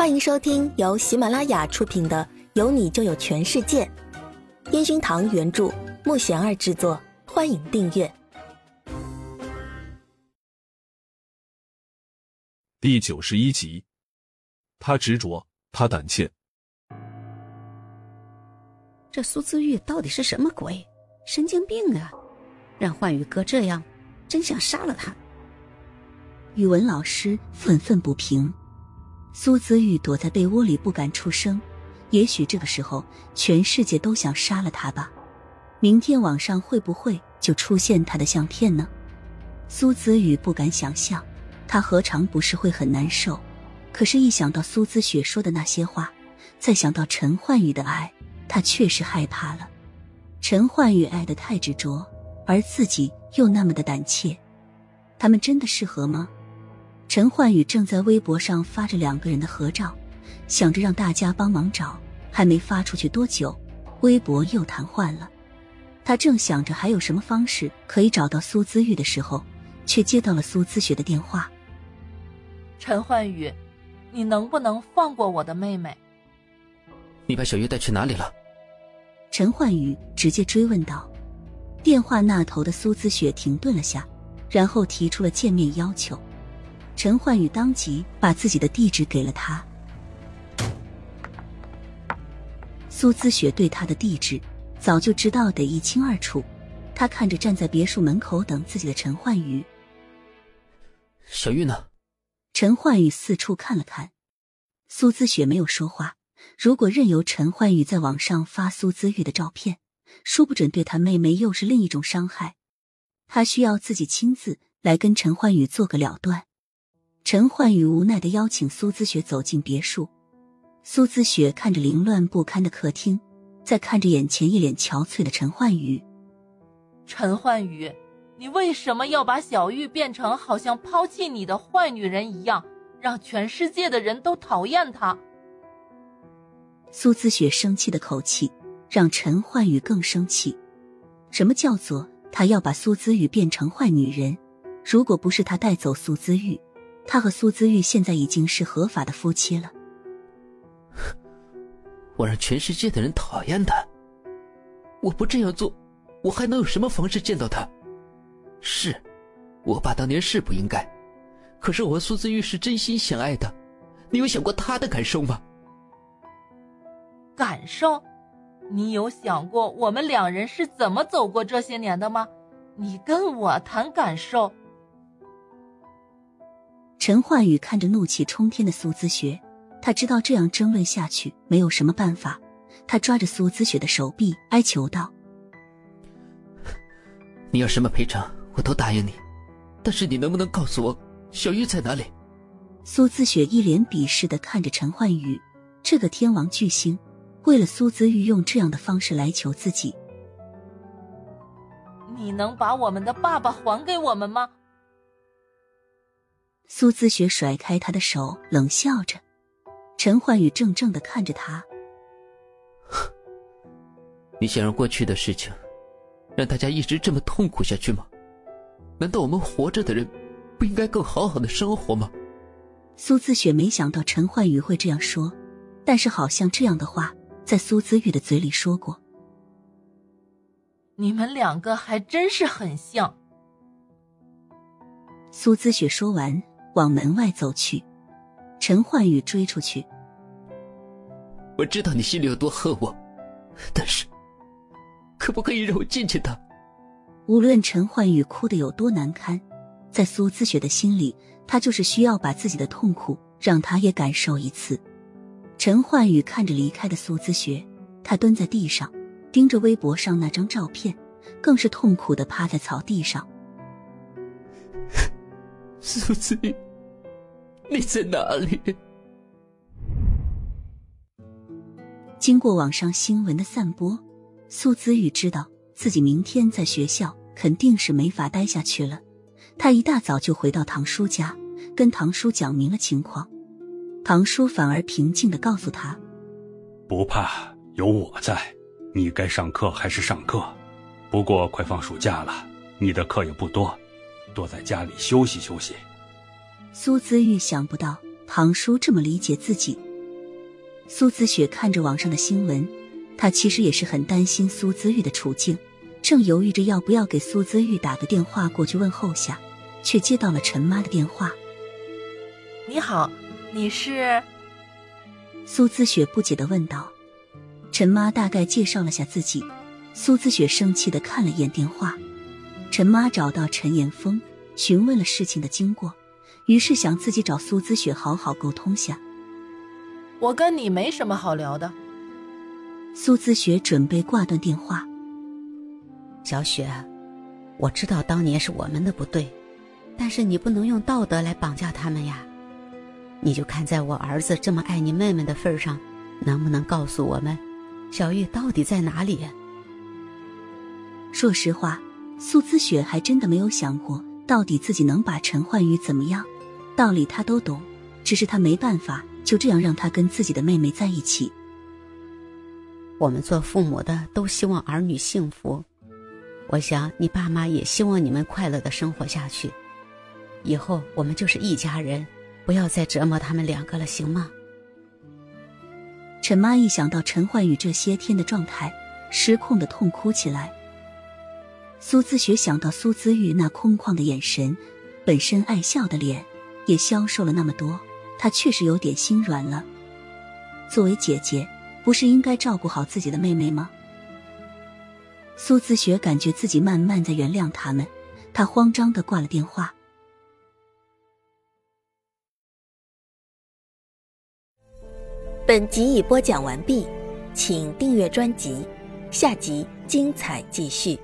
欢迎收听由喜马拉雅出品的《有你就有全世界》，烟熏堂原著，木贤儿制作。欢迎订阅第九十一集。他执着，他胆怯。这苏姿玉到底是什么鬼？神经病啊！让焕宇哥这样，真想杀了他。语文老师愤愤不平。苏子玉躲在被窝里不敢出声，也许这个时候全世界都想杀了他吧。明天网上会不会就出现他的相片呢？苏子雨不敢想象，他何尝不是会很难受？可是，一想到苏子雪说的那些话，再想到陈焕宇的爱，他确实害怕了。陈焕宇爱的太执着，而自己又那么的胆怯，他们真的适合吗？陈焕宇正在微博上发着两个人的合照，想着让大家帮忙找。还没发出去多久，微博又瘫痪了。他正想着还有什么方式可以找到苏姿玉的时候，却接到了苏姿雪的电话。陈焕宇，你能不能放过我的妹妹？你把小月带去哪里了？陈焕宇直接追问道。电话那头的苏姿雪停顿了下，然后提出了见面要求。陈焕宇当即把自己的地址给了他。苏姿雪对他的地址早就知道得一清二楚，他看着站在别墅门口等自己的陈焕宇，小玉呢？陈焕宇四处看了看，苏姿雪没有说话。如果任由陈焕宇在网上发苏姿玉的照片，说不准对他妹妹又是另一种伤害。他需要自己亲自来跟陈焕宇做个了断。陈焕宇无奈的邀请苏姿雪走进别墅。苏姿雪看着凌乱不堪的客厅，再看着眼前一脸憔悴的陈焕宇。陈焕宇，你为什么要把小玉变成好像抛弃你的坏女人一样，让全世界的人都讨厌她？苏姿雪生气的口气让陈焕宇更生气。什么叫做他要把苏姿玉变成坏女人？如果不是他带走苏姿玉。他和苏姿玉现在已经是合法的夫妻了。我让全世界的人讨厌他，我不这样做，我还能有什么方式见到他？是，我爸当年是不应该，可是我和苏姿玉是真心相爱的，你有想过他的感受吗？感受？你有想过我们两人是怎么走过这些年的吗？你跟我谈感受？陈焕宇看着怒气冲天的苏姿雪，他知道这样争论下去没有什么办法。他抓着苏姿雪的手臂，哀求道：“你要什么赔偿，我都答应你。但是你能不能告诉我，小玉在哪里？”苏姿雪一脸鄙视的看着陈焕宇，这个天王巨星，为了苏姿玉用这样的方式来求自己。你能把我们的爸爸还给我们吗？苏姿雪甩开他的手，冷笑着。陈焕宇怔怔的看着他：“你想让过去的事情，让大家一直这么痛苦下去吗？难道我们活着的人，不应该更好好的生活吗？”苏姿雪没想到陈焕宇会这样说，但是好像这样的话在苏姿玉的嘴里说过。你们两个还真是很像。苏姿雪说完。往门外走去，陈焕宇追出去。我知道你心里有多恨我，但是，可不可以让我见见他？无论陈焕宇哭得有多难堪，在苏姿雪的心里，他就是需要把自己的痛苦让他也感受一次。陈焕宇看着离开的苏姿雪，他蹲在地上，盯着微博上那张照片，更是痛苦的趴在草地上。苏子玉，你在哪里？经过网上新闻的散播，苏子玉知道自己明天在学校肯定是没法待下去了。他一大早就回到唐叔家，跟唐叔讲明了情况。唐叔反而平静的告诉他：“不怕，有我在，你该上课还是上课。不过快放暑假了，你的课也不多。”多在家里休息休息。苏姿玉想不到唐叔这么理解自己，苏子雪看着网上的新闻，她其实也是很担心苏姿玉的处境，正犹豫着要不要给苏姿玉打个电话过去问候下，却接到了陈妈的电话。你好，你是？苏姿雪不解的问道。陈妈大概介绍了下自己，苏姿雪生气的看了一眼电话。陈妈找到陈岩峰，询问了事情的经过，于是想自己找苏姿雪好好沟通下。我跟你没什么好聊的。苏姿雪准备挂断电话。小雪，我知道当年是我们的不对，但是你不能用道德来绑架他们呀。你就看在我儿子这么爱你妹妹的份上，能不能告诉我们，小玉到底在哪里？说实话，苏姿雪还真的没有想过，到底自己能把陈焕宇怎么样。道理她都懂，只是她没办法。就这样让他跟自己的妹妹在一起。我们做父母的都希望儿女幸福，我想你爸妈也希望你们快乐的生活下去。以后我们就是一家人，不要再折磨他们两个了，行吗？陈妈一想到陈焕宇这些天的状态，失控的痛哭起来。苏姿雪想到苏姿玉那空旷的眼神，本身爱笑的脸，也消瘦了那么多。她确实有点心软了。作为姐姐，不是应该照顾好自己的妹妹吗？苏子雪感觉自己慢慢在原谅他们，她慌张的挂了电话。本集已播讲完毕，请订阅专辑，下集精彩继续。